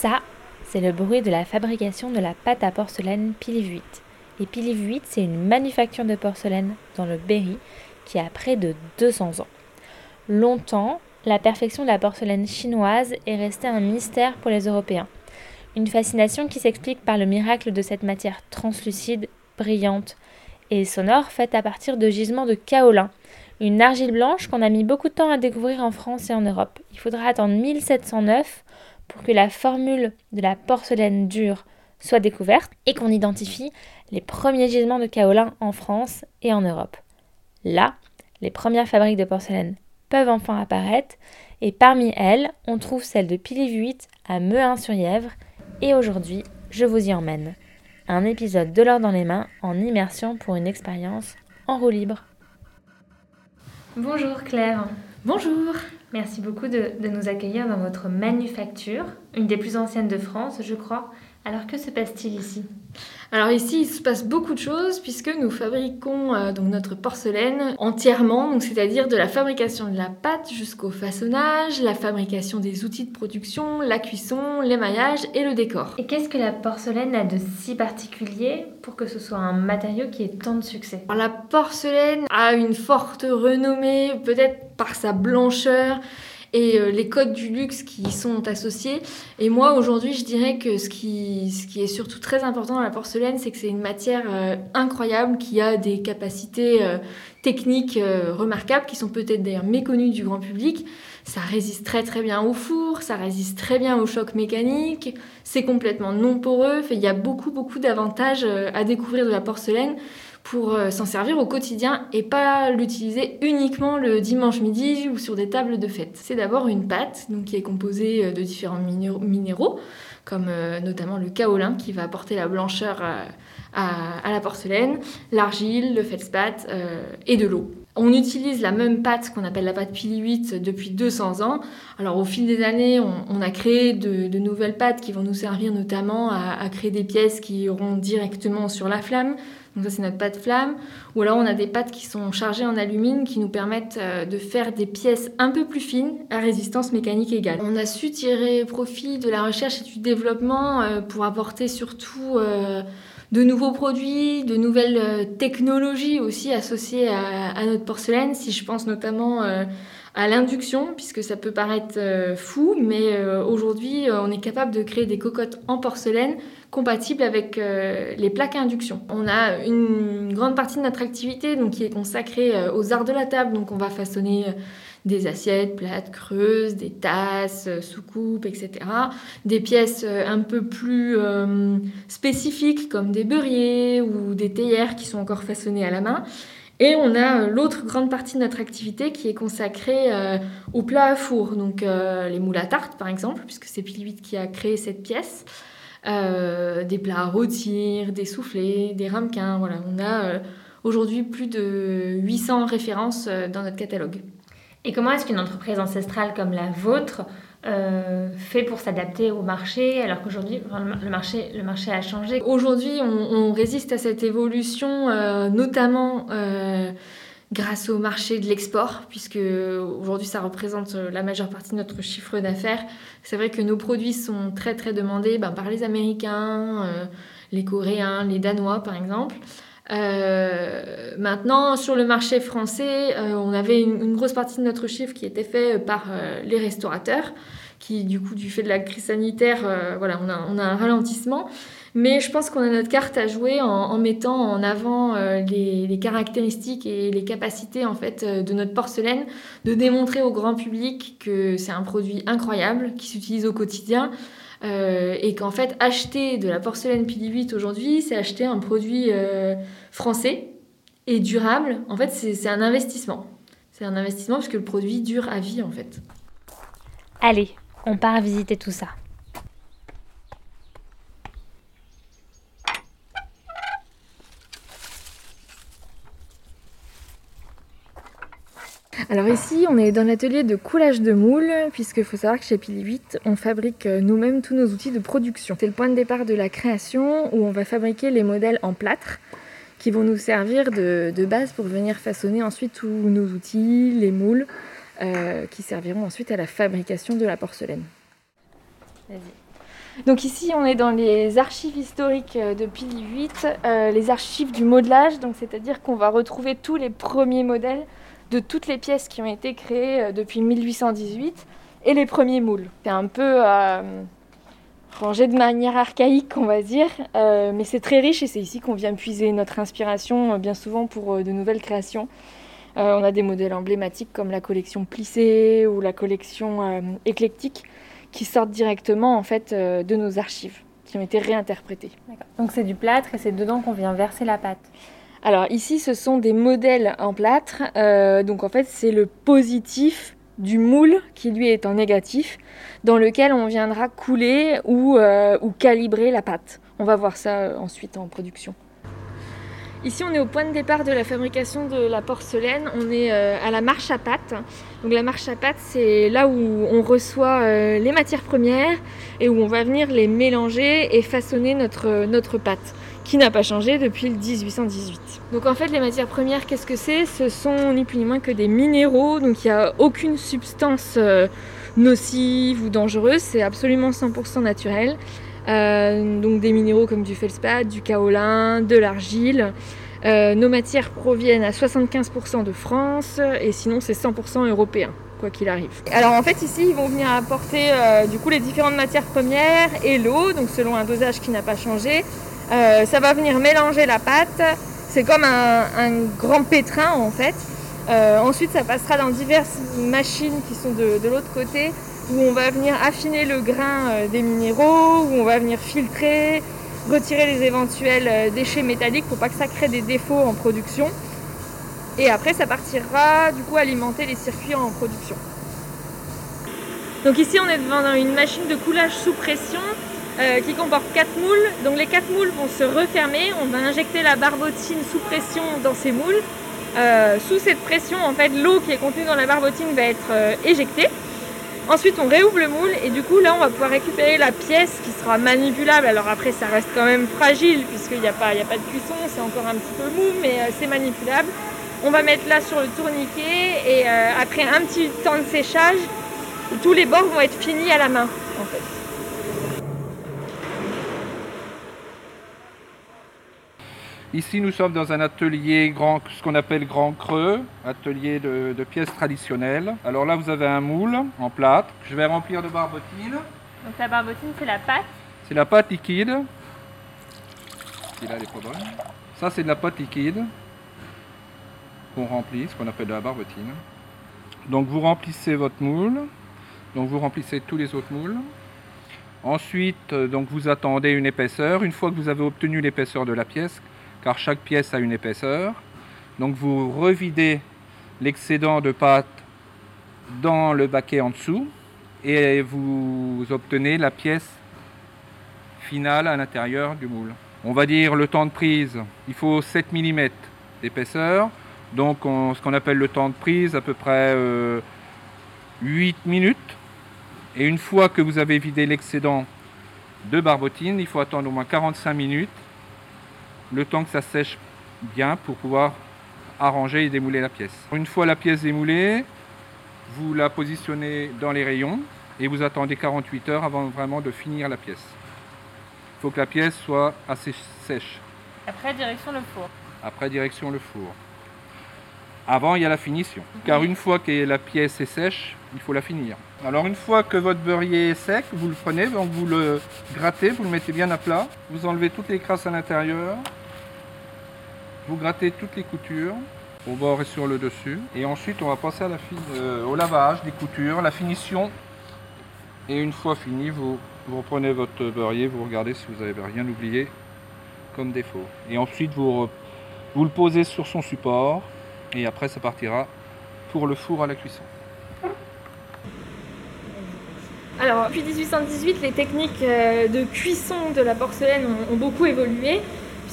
Ça, c'est le bruit de la fabrication de la pâte à porcelaine Pilivuit. Et Pilivuit, c'est une manufacture de porcelaine dans le Berry qui a près de 200 ans. Longtemps, la perfection de la porcelaine chinoise est restée un mystère pour les Européens. Une fascination qui s'explique par le miracle de cette matière translucide, brillante et sonore faite à partir de gisements de kaolin, une argile blanche qu'on a mis beaucoup de temps à découvrir en France et en Europe. Il faudra attendre 1709 pour que la formule de la porcelaine dure soit découverte et qu'on identifie les premiers gisements de kaolin en France et en Europe. Là, les premières fabriques de porcelaine peuvent enfin apparaître et parmi elles, on trouve celle de Pilivuit à Mehun-sur-Yèvre et aujourd'hui, je vous y emmène. Un épisode de l'or dans les mains en immersion pour une expérience en roue libre. Bonjour Claire. Bonjour. Merci beaucoup de, nous accueillir dans votre manufacture, une des plus anciennes de France, je crois. Alors que se passe-t-il ici? Alors ici, il se passe beaucoup de choses puisque nous fabriquons euh, donc notre porcelaine entièrement, c'est-à-dire de la fabrication de la pâte jusqu'au façonnage, la fabrication des outils de production, la cuisson, l'émaillage et le décor. Et qu'est-ce que la porcelaine a de si particulier pour que ce soit un matériau qui ait tant de succès? Alors, La porcelaine a une forte renommée, peut-être par sa blancheur et euh, les codes du luxe qui y sont associés. Et moi, aujourd'hui, je dirais que ce qui, ce qui est surtout très important dans la porcelaine, c'est que c'est une matière euh, incroyable qui a des capacités euh, techniques remarquables, qui sont peut-être d'ailleurs méconnues du grand public. Ça résiste très très bien au four, ça résiste très bien au choc mécanique, c'est complètement non poreux, il y a beaucoup beaucoup d'avantages à découvrir de la porcelaine pour euh, s'en servir au quotidien et pas l'utiliser uniquement le dimanche midi ou sur des tables de fête. C'est d'abord une pâte donc, qui est composée euh, de différents minéraux, comme euh, notamment le kaolin qui va apporter la blancheur à, la porcelaine, l'argile, le feldspath et de l'eau. On utilise la même pâte qu'on appelle la pâte Pili 8 depuis 200 ans. Alors au fil des années, on, a créé de, nouvelles pâtes qui vont nous servir notamment à, créer des pièces qui iront directement sur la flamme. Donc ça c'est notre pâte flamme. Ou alors on a des pâtes qui sont chargées en alumine qui nous permettent euh, de faire des pièces un peu plus fines à résistance mécanique égale. On a su tirer profit de la recherche et du développement euh, pour apporter surtout euh, de nouveaux produits, de nouvelles technologies aussi associées à, notre porcelaine. Si je pense notamment à l'induction, puisque ça peut paraître euh, fou, mais aujourd'hui on est capable de créer des cocottes en porcelaine compatibles avec les plaques à induction. On a une grande partie de notre activité donc, qui est consacrée aux arts de la table, donc on va façonner des assiettes plates, creuses, des tasses, euh, soucoupes, etc. Des pièces euh, un peu plus euh, spécifiques comme des beurriers ou des théières qui sont encore façonnées à la main. Et on a l'autre grande partie de notre activité qui est consacrée aux plats à four, donc les moules à tarte par exemple, puisque c'est Pilivit qui a créé cette pièce. des plats à rôtir, des soufflets, des ramequins. Voilà, on a aujourd'hui plus de 800 références dans notre catalogue. Et comment est-ce qu'une entreprise ancestrale comme la vôtre euh, fait pour s'adapter au marché alors qu'aujourd'hui le marché, le marché a changé Aujourd'hui on, résiste à cette évolution euh, notamment euh, grâce au marché de l'export puisque aujourd'hui ça représente la majeure partie de notre chiffre d'affaires. C'est vrai que nos produits sont très très demandés ben, par les Américains, les Coréens, les Danois par exemple. Euh, maintenant, sur le marché français, euh, on avait une, grosse partie de notre chiffre qui était fait par euh, les restaurateurs, qui du coup, du fait de la crise sanitaire, voilà, on a, on a, un ralentissement. Mais je pense qu'on a notre carte à jouer en, mettant en avant les, les, caractéristiques et les capacités en fait de notre porcelaine, de démontrer au grand public que c'est un produit incroyable qui s'utilise au quotidien. Euh, et qu'en fait, acheter de la porcelaine Pili aujourd'hui, c'est acheter un produit euh, français et durable. En fait, c'est un investissement. C'est un investissement parce que le produit dure à vie, en fait. Allez, on part visiter tout ça. Alors ici, on est dans l'atelier de coulage de moules, puisqu'il faut savoir que chez Pili 8, on fabrique euh, nous-mêmes tous nos outils de production. C'est le point de départ de la création où on va fabriquer les modèles en plâtre qui vont nous servir de, base pour venir façonner ensuite tous nos outils, les moules, euh, qui serviront ensuite à la fabrication de la porcelaine. Donc ici, on est dans les archives historiques euh, de Pili 8, les archives du modelage, donc c'est-à-dire qu'on va retrouver tous les premiers modèles de toutes les pièces qui ont été créées euh, depuis 1818 et les premiers moules. C'est un peu euh, rangé de manière archaïque, on va dire, euh, mais c'est très riche et c'est ici qu'on vient puiser notre inspiration bien souvent pour de nouvelles créations. on a des modèles emblématiques comme la collection plissée ou la collection éclectique qui sortent directement en fait de nos archives, qui ont été réinterprétées. Donc c'est du plâtre et c'est dedans qu'on vient verser la pâte. Alors ici, ce sont des modèles en plâtre. Euh, donc en fait, c'est le positif du moule qui lui est en négatif, dans lequel on viendra couler ou, euh, calibrer la pâte. On va voir ça euh, ensuite en production. Ici, on est au point de départ de la fabrication de la porcelaine. On est à la marche à pâte. Donc la marche à pâte, c'est là où on reçoit les matières premières et où on va venir les mélanger et façonner notre pâte qui n'a pas changé depuis le 1818. Donc en fait les matières premières qu'est-ce que c'est? Ce sont ni plus ni moins que des minéraux, donc il n'y a aucune substance euh, nocive ou dangereuse, c'est absolument 100% naturel. Euh, donc des minéraux comme du feldspath, du kaolin, de l'argile. Euh, nos matières proviennent à 75% de France et sinon c'est 100% européen quoi qu'il arrive. Alors en fait ici ils vont venir apporter du coup les différentes matières premières et l'eau, donc selon un dosage qui n'a pas changé, euh, ça va venir mélanger la pâte. C'est comme un, grand pétrin en fait. Euh, ensuite, ça passera dans diverses machines qui sont de, l'autre côté où on va venir affiner le grain euh, des minéraux, où on va venir filtrer, retirer les éventuels déchets métalliques pour pas que ça crée des défauts en production. Et après, ça partira du coup alimenter les circuits en production. Donc ici, on est devant une machine de coulage sous pression euh, qui comporte 4 moules. Donc les 4 moules vont se refermer. On va injecter la barbotine sous pression dans ces moules. Euh, sous cette pression, en fait, l'eau qui est contenue dans la barbotine va être euh, éjectée. Ensuite, on réouvre le moule et du coup, là, on va pouvoir récupérer la pièce qui sera manipulable. Alors après, ça reste quand même fragile puisqu'il n'y a, pas, a pas de cuisson, c'est encore un petit peu mou, mais c'est manipulable. On va mettre là sur le tourniquet et après un petit temps de séchage, tous les bords vont être finis à la main. Ici, nous sommes dans un atelier grand, ce qu'on appelle grand creux, atelier de, pièces traditionnelles. Alors là, vous avez un moule en plâtre. Je vais remplir de barbotine. Donc la barbotine, c'est la pâte C'est la pâte liquide. là, elle est pas bonne. Ça, c'est de la pâte liquide qu'on remplit, ce qu'on appelle de la barbotine. Donc vous remplissez votre moule. Donc vous remplissez tous les autres moules. Ensuite, euh, donc vous attendez une épaisseur. Une fois que vous avez obtenu l'épaisseur de la pièce, car chaque pièce a une épaisseur. Donc vous revidez l'excédent de pâte dans le baquet en dessous et vous obtenez la pièce finale à l'intérieur du moule. On va dire le temps de prise, il faut 7 mm d'épaisseur. Donc ce qu'on appelle le temps de prise, à peu près 8 euh, minutes. Et une fois que vous avez vidé l'excédent de barbotine, il faut attendre au moins 45 minutes le temps que ça sèche bien pour pouvoir arranger et démouler la pièce. Une fois la pièce démoulée, vous la positionnez dans les rayons et vous attendez 48 heures avant vraiment de finir la pièce. Il faut que la pièce soit assez sèche. Après, direction le four. Après, direction le four. Avant, il y a la finition. Car une fois que la pièce est sèche, il faut la finir. Alors une fois que votre beurrier est sec, vous le prenez, donc vous le grattez, vous le mettez bien à plat. Vous enlevez toutes les crasses à l'intérieur. Vous grattez toutes les coutures au bord et sur le dessus. Et ensuite, on va passer euh, au lavage des coutures, la finition. Et une fois fini, vous, reprenez votre beurrier, vous regardez si vous n'avez rien oublié comme défaut. Et ensuite, vous, vous le posez sur son support et après ça partira pour le four à la cuisson. Alors, depuis 1818, les techniques euh, de cuisson de la porcelaine ont, beaucoup évolué,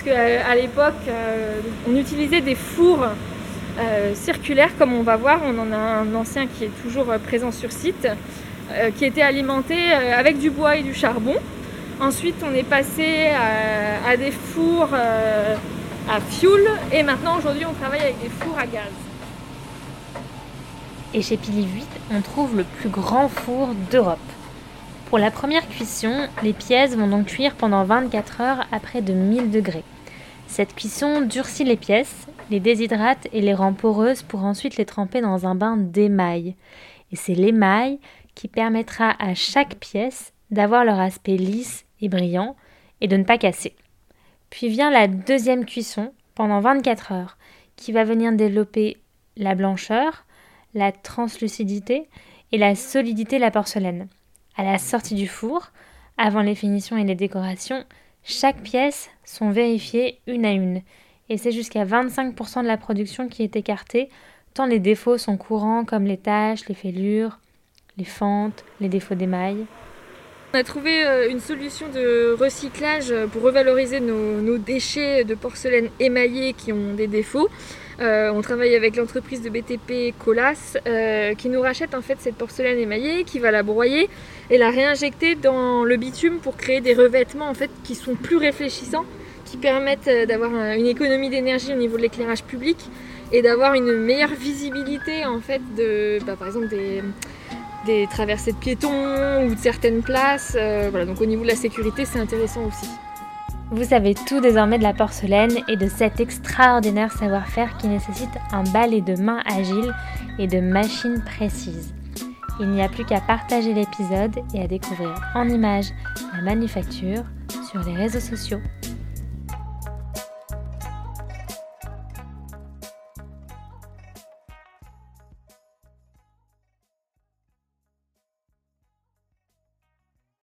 puisque euh, à l'époque, euh, on utilisait des fours circulaire, comme on va voir. On en a un ancien qui est toujours présent sur site, qui était alimenté avec du bois et du charbon. Ensuite, on est passé à, des fours à fioul et maintenant, aujourd'hui, on travaille avec des fours à gaz. Et chez Pili 8, on trouve le plus grand four d'Europe. Pour la première cuisson, les pièces vont donc cuire pendant 24 heures à près de 1000 degrés. Cette cuisson durcit les pièces, les déshydrate et les rend poreuses pour ensuite les tremper dans un bain d'émail. Et c'est l'émail qui permettra à chaque pièce d'avoir leur aspect lisse et brillant et de ne pas casser. Puis vient la deuxième cuisson pendant 24 heures qui va venir développer la blancheur, la translucidité et la solidité de la porcelaine. À la sortie du four, avant les finitions et les décorations, chaque pièce sont vérifiées une à une, et c'est jusqu'à 25% de la production qui est écartée, tant les défauts sont courants comme les taches, les fêlures, les fentes, les défauts d'émail. On a trouvé euh, une solution de recyclage pour revaloriser nos, déchets de porcelaine émaillée qui ont des défauts. Euh, on travaille avec l'entreprise de BTP Colas euh, qui nous rachète en fait cette porcelaine émaillée, qui va la broyer et la réinjecter dans le bitume pour créer des revêtements en fait qui sont plus réfléchissants, qui permettent euh, d'avoir une économie d'énergie au niveau de l'éclairage public et d'avoir une meilleure visibilité en fait de bah, par exemple des, traversées de piétons ou de certaines places. voilà, donc au niveau de la sécurité c'est intéressant aussi. Vous savez tout désormais de la porcelaine et de cet extraordinaire savoir-faire qui nécessite un balai de mains agile et de machines précises. Il n'y a plus qu'à partager l'épisode et à découvrir en images la manufacture sur les réseaux sociaux.